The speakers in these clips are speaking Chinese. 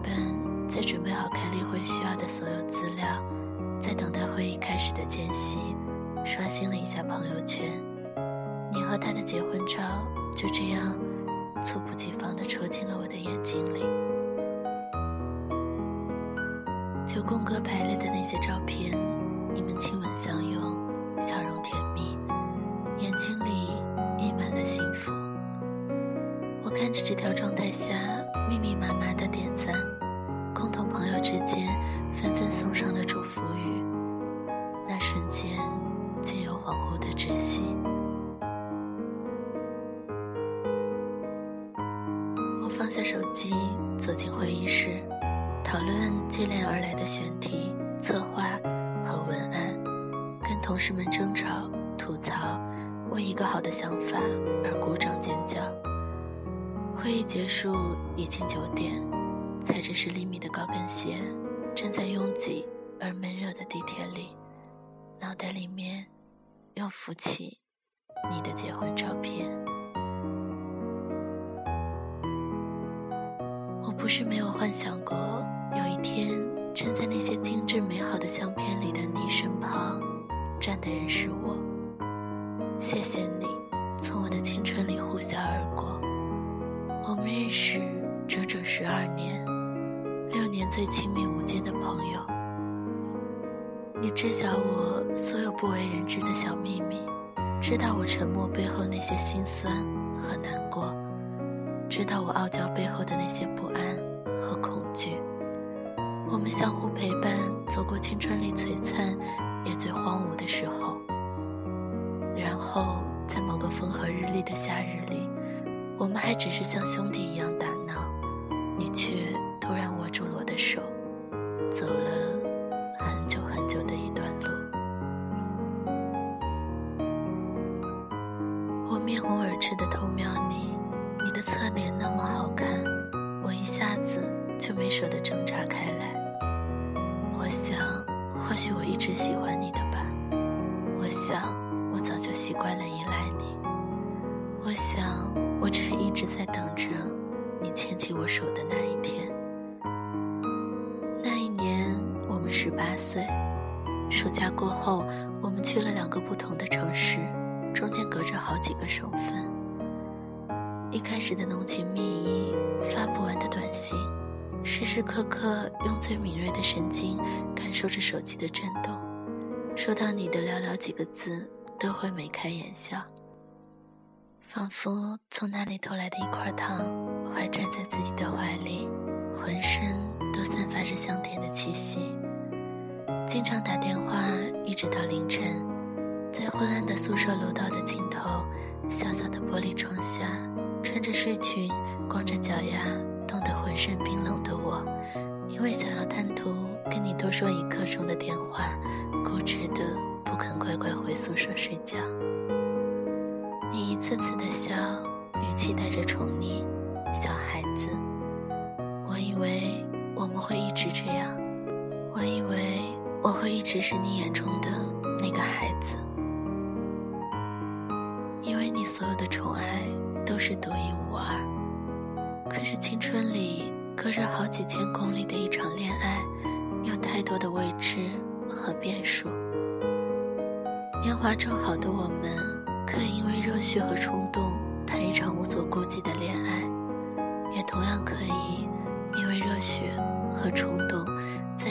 午三点半，在准备好开例会需要的所有资料，在等待会议开始的间隙，刷新了一下朋友圈。你和他的结婚照就这样猝不及防地戳进了我的眼睛里。九宫格排列的那些照片，你们亲吻相拥，笑容甜蜜，眼睛里溢满了幸福。我看着这条状态下密密麻麻的点赞，共同朋友之间纷纷送上的祝福语，那瞬间竟有恍惚的窒息。我放下手机，走进会议室。讨论接连而来的选题、策划和文案，跟同事们争吵、吐槽，为一个好的想法而鼓掌尖叫。会议结束已经九点，踩着十厘米的高跟鞋，站在拥挤而闷热的地铁里，脑袋里面又浮起你的结婚照片。我不是没有幻想过。有一天，站在那些精致美好的相片里的你身旁，站的人是我。谢谢你，从我的青春里呼啸而过。我们认识整整十二年，六年最亲密无间的朋友。你知晓我所有不为人知的小秘密，知道我沉默背后那些心酸和难过，知道我傲娇背后的那些不安和恐惧。我们相互陪伴，走过青春里璀璨也最荒芜的时候。然后，在某个风和日丽的夏日里，我们还只是像兄弟一样打闹，你却突然握住了我的手，八岁。暑假过后，我们去了两个不同的城市，中间隔着好几个省份。一开始的浓情蜜意，发不完的短信。时时刻刻用最敏锐的神经感受着手机的震动，收到你的寥寥几个字都会眉开眼笑，仿佛从哪里偷来的一块糖，怀揣在自己的怀里，浑身都散发着香甜的气息。经常打电话一直到凌晨，在昏暗的宿舍楼道的尽头，小小的玻璃窗下，穿着睡裙，光着脚丫。冻得浑身冰冷的我，因为想要贪图跟你多说一刻钟的电话，固执的不肯乖乖回宿舍睡觉。你一次次的笑，语气带着宠溺，小孩子。我以为我们会一直这样，我以为我会一直是你眼中的那个孩子，因为你所有的宠爱都是独一无二。可是青春里隔着好几千公里的一场恋爱，有太多的未知和变数。年华正好的我们，可以因为热血和冲动谈一场无所顾忌的恋爱，也同样可以因为热血和冲动，在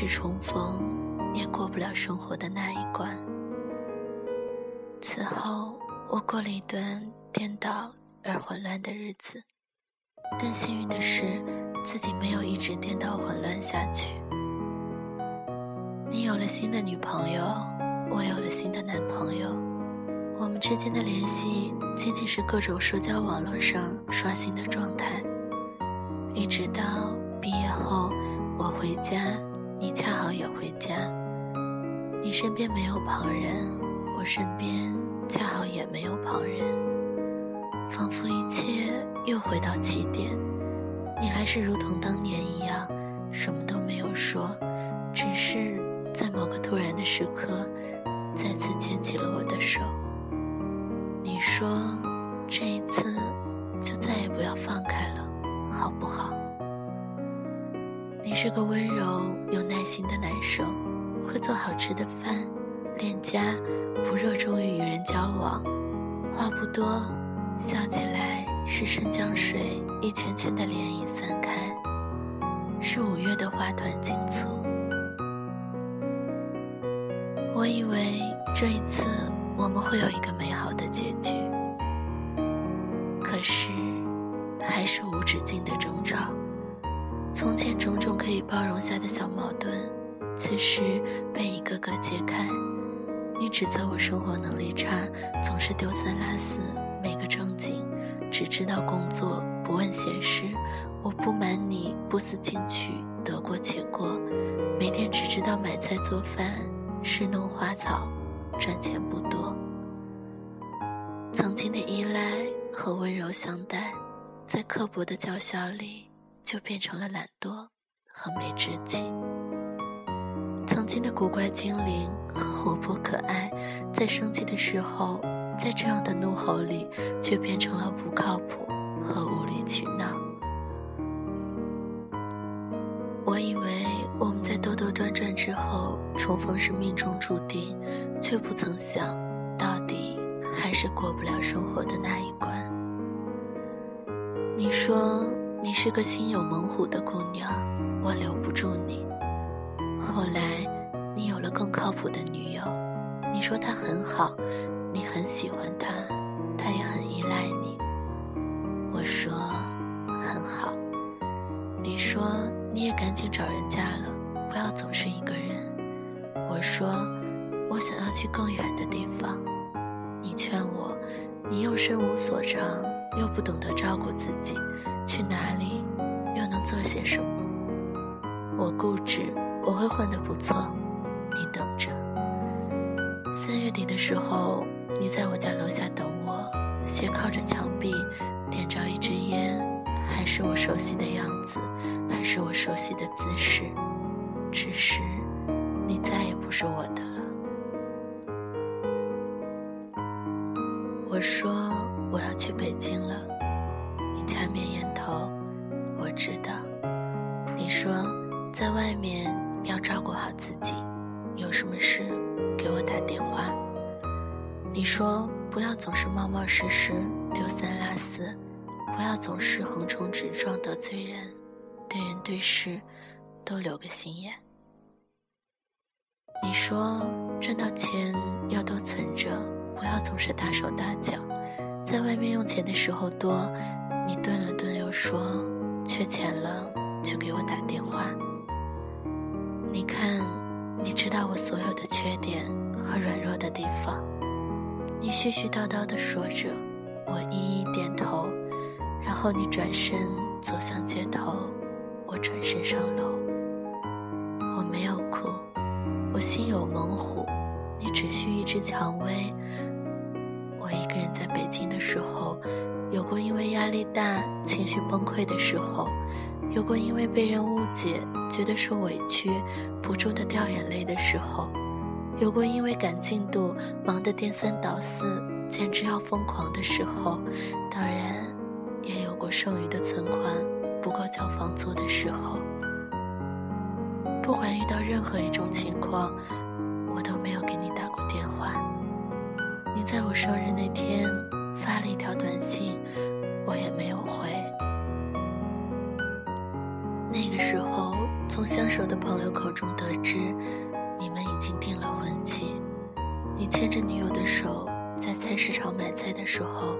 是重逢，也过不了生活的那一关。此后，我过了一段颠倒。而混乱的日子，但幸运的是，自己没有一直颠倒混乱下去。你有了新的女朋友，我有了新的男朋友，我们之间的联系仅仅是各种社交网络上刷新的状态。一直到毕业后，我回家，你恰好也回家，你身边没有旁人，我身边恰好也没有旁人，仿佛一切又回到起点。你还是如同当年一样，什么都没有说，只是在某个突然的时刻，再次牵起了我的手。你说，这一次就再也不要放开了，好不好？你是个温柔有型的男生，会做好吃的饭，恋家，不热衷于与人交往，话不多，笑起来。是生姜水一圈圈的涟漪散开，是五月的花团锦容下的小矛盾，此时被一个个揭开。你指责我生活能力差，总是丢三落四，没个正经。只知道工作，不问闲事。我不瞒你，不思进取，得过且过。每天只知道买菜做饭，侍弄花草，赚钱不多。曾经的依赖和温柔相待，在刻薄的叫嚣里，就变成了懒惰和没志气。曾经的古怪精灵和活泼可爱，在生气的时候。在这样的怒吼里，却变成了不靠谱和无理取闹。我以为我们在兜兜转转之后重逢是命中注定，却不曾想到底还是过不了生活的那一关。你说是个心有猛虎的姑娘，我留不住你。后来你有了更靠谱的女友，你说她很好。你很喜欢她，她也很依赖你。我说很好。你说你也赶紧找人嫁了，不要总是一个人。我说我想要去更远的地方。你劝我，你又身无所长，又不懂得照顾自己，去哪里又能做些什么？我固执，我会混得不错。你等着。三月底的时候。你在我家楼下等我，斜靠着墙壁，点着一支烟，还是我熟悉的样子，还是我熟悉的姿势，只是你再也不是我的了。我说我要去北京了，你掐灭烟头，我知道。你说在外面要照顾好自己，有什么事给我打电话。你说不要总是冒冒失失、丢三落四，不要总是横冲直撞得罪人，对人对事都留个心眼。你说赚到钱要多存着，不要总是大手大脚，在外面用钱的时候多。你顿了顿又说缺钱了就给我打电话。你看，你知道我所有的缺点和软弱的地方。你絮絮叨叨地说着，我一一点头，然后你转身走向街头，我转身上楼。我没有哭，我心有猛虎，你只需一只蔷薇。我一个人在北京的时候，有过因为压力大情绪崩溃的时候，有过因为被人误解觉得受委屈不住的掉眼泪的时候。有过因为赶进度忙得颠三倒四，简直要疯狂的时候，当然也有过剩余的存款不够交房租的时候。不管遇到任何一种情况，我都没有给你打。你在我生日那天发了一条短信，我也没有回。那个时候，从相熟的朋友口中得知。你们已经订了婚期，你牵着女友的手在菜市场买菜的时候，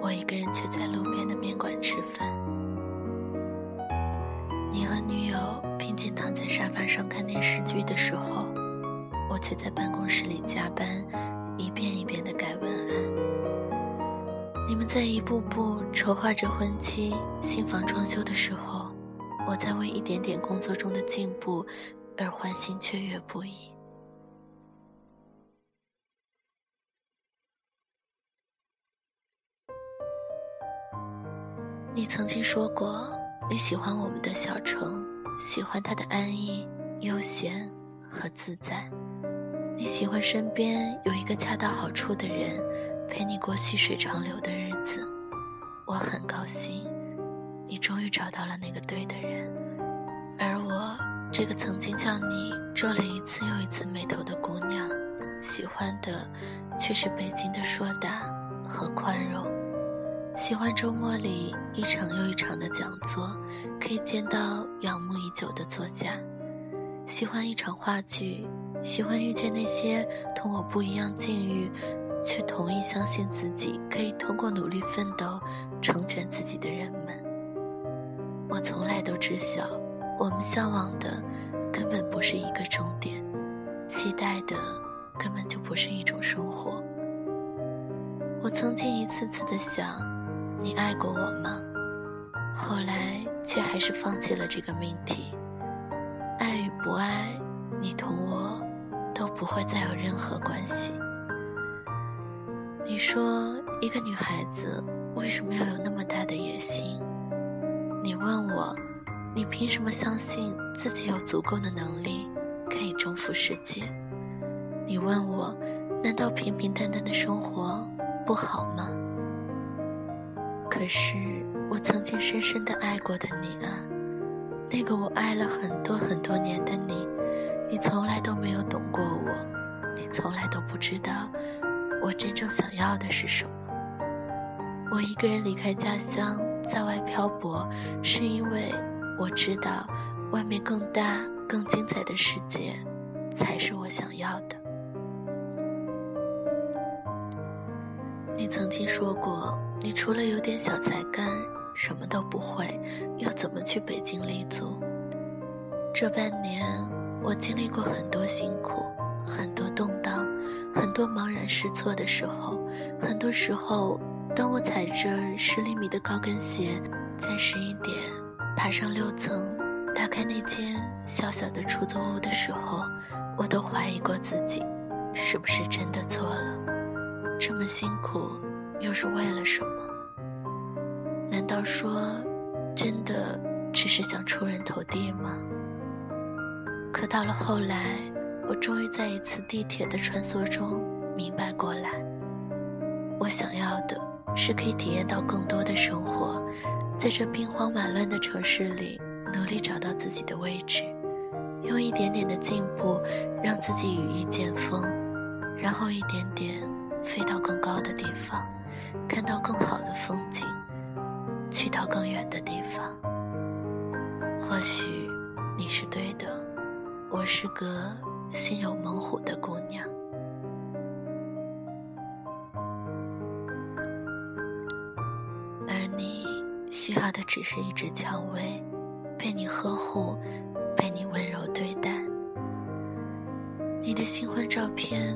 我一个人却在路边的面馆吃饭。你和女友平静躺在沙发上看电视剧的时候，我却在办公室里加班，在一步步筹划着婚期、新房装修的时候，我在为一点点工作中的进步而欢欣雀跃不已。你曾经说过，你喜欢我们的小城，喜欢它的安逸、悠闲和自在。你喜欢身边有一个恰到好处的人，陪你过细水长流的日子。我很高兴，你终于找到了那个对的人。而我，这个曾经叫你皱了一次又一次眉头的姑娘，喜欢的却是北京的硕大和宽容。喜欢周末里一场又一场的讲座，可以见到仰慕已久的作家；喜欢一场话剧，喜欢遇见那些同我不一样境遇，却同意相信自己可以通过努力奋斗成全自己的人们。我从来都知晓，我们向往的根本不是一个终点，期待的根本就不是一种生活。我曾经一次次的想。你爱过我吗？后来却还是放弃了这个命题。爱与不爱，你同我都不会再有任何关系。你说一个女孩子为什么要有那么大的野心？你问我，你凭什么相信自己有足够的能力可以征服世界？你问我，难道平平淡淡的生活不好吗？可是我曾经深深的爱过的你啊，那个我爱了很多很多年的你，你从来都没有懂过我，你从来都不知道我真正想要的是什么。我一个人离开家乡，在外漂泊，是因为我知道外面更大、更精彩的世界才是我想要的。你曾经说过。你除了有点小才干，什么都不会，又怎么去北京立足？这半年，我经历过很多辛苦，很多动荡，很多茫然失措的时候。很多时候，当我踩着十厘米的高跟鞋，在十一点爬上六层，打开那间小小的出租屋的时候，我都怀疑过自己，是不是真的错了？这么辛苦。又是为了什么？难道说，真的只是想出人头地吗？可到了后来，我终于在一次地铁的穿梭中明白过来，我想要的是可以体验到更多的生活，在这兵荒马乱的城市里，努力找到自己的位置，用一点点的进步，让自己羽翼渐丰，然后一点点飞到更高的地方。看到更好的风景，去到更远的地方。或许你是对的，我是个心有猛虎的姑娘，而你需要的只是一只蔷薇，被你呵护，被你温柔对待。你的新婚照片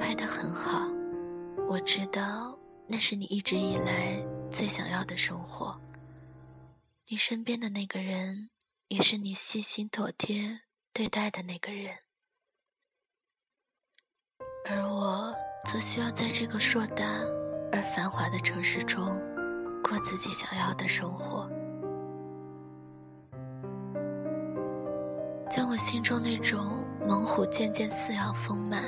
拍得很好，我知道。那是你一直以来最想要的生活。你身边的那个人，也是你细心妥帖对待的那个人。而我，则需要在这个硕大而繁华的城市中，过自己想要的生活，将我心中那种猛虎渐渐饲养丰满，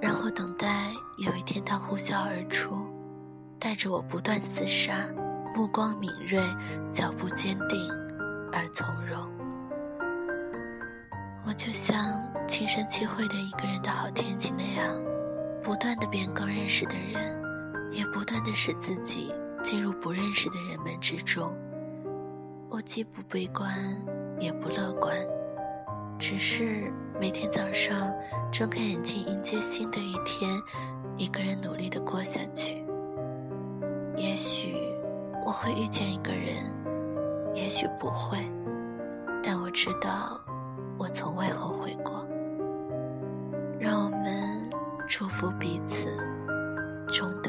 然后等待有一天它呼啸而出。带着我不断厮杀，目光敏锐，脚步坚定而从容。我就像轻声气会的一个人的好天气那样，不断的变更认识的人，也不断的使自己进入不认识的人们之中。我既不悲观，也不乐观，只是每天早上睁开眼睛迎接新的一天，一个人努力的过下去。也许我会遇见一个人，也许不会，但我知道，我从未后悔过。抚彼此，终。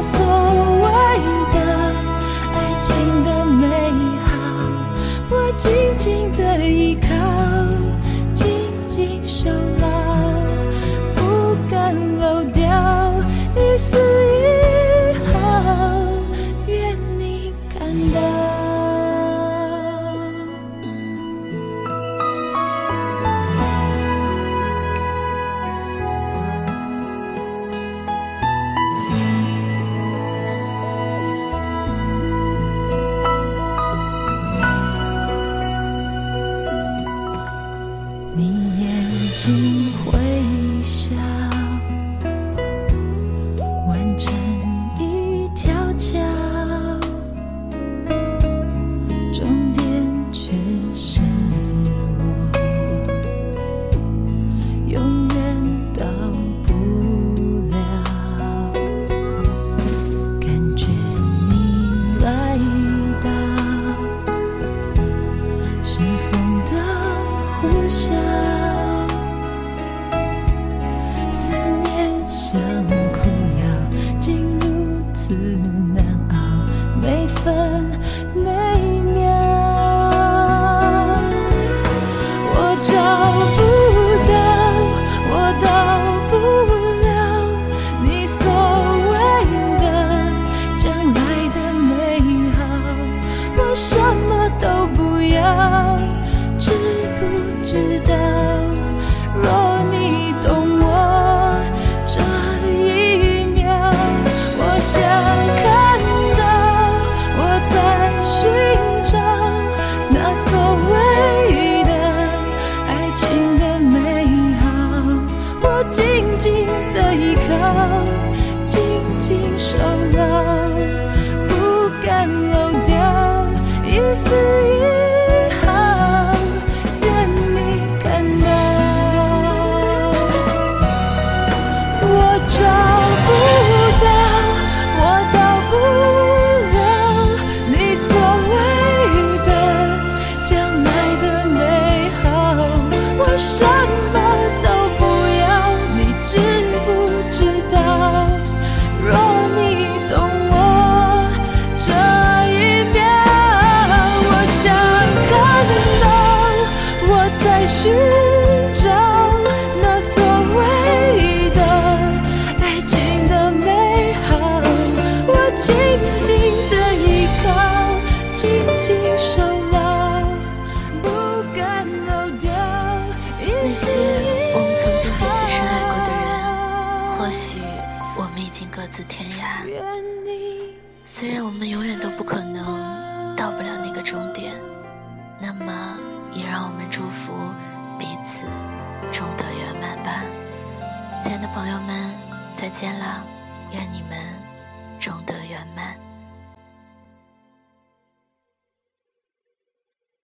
所谓的爱情的美好，我静静的依靠。请回想。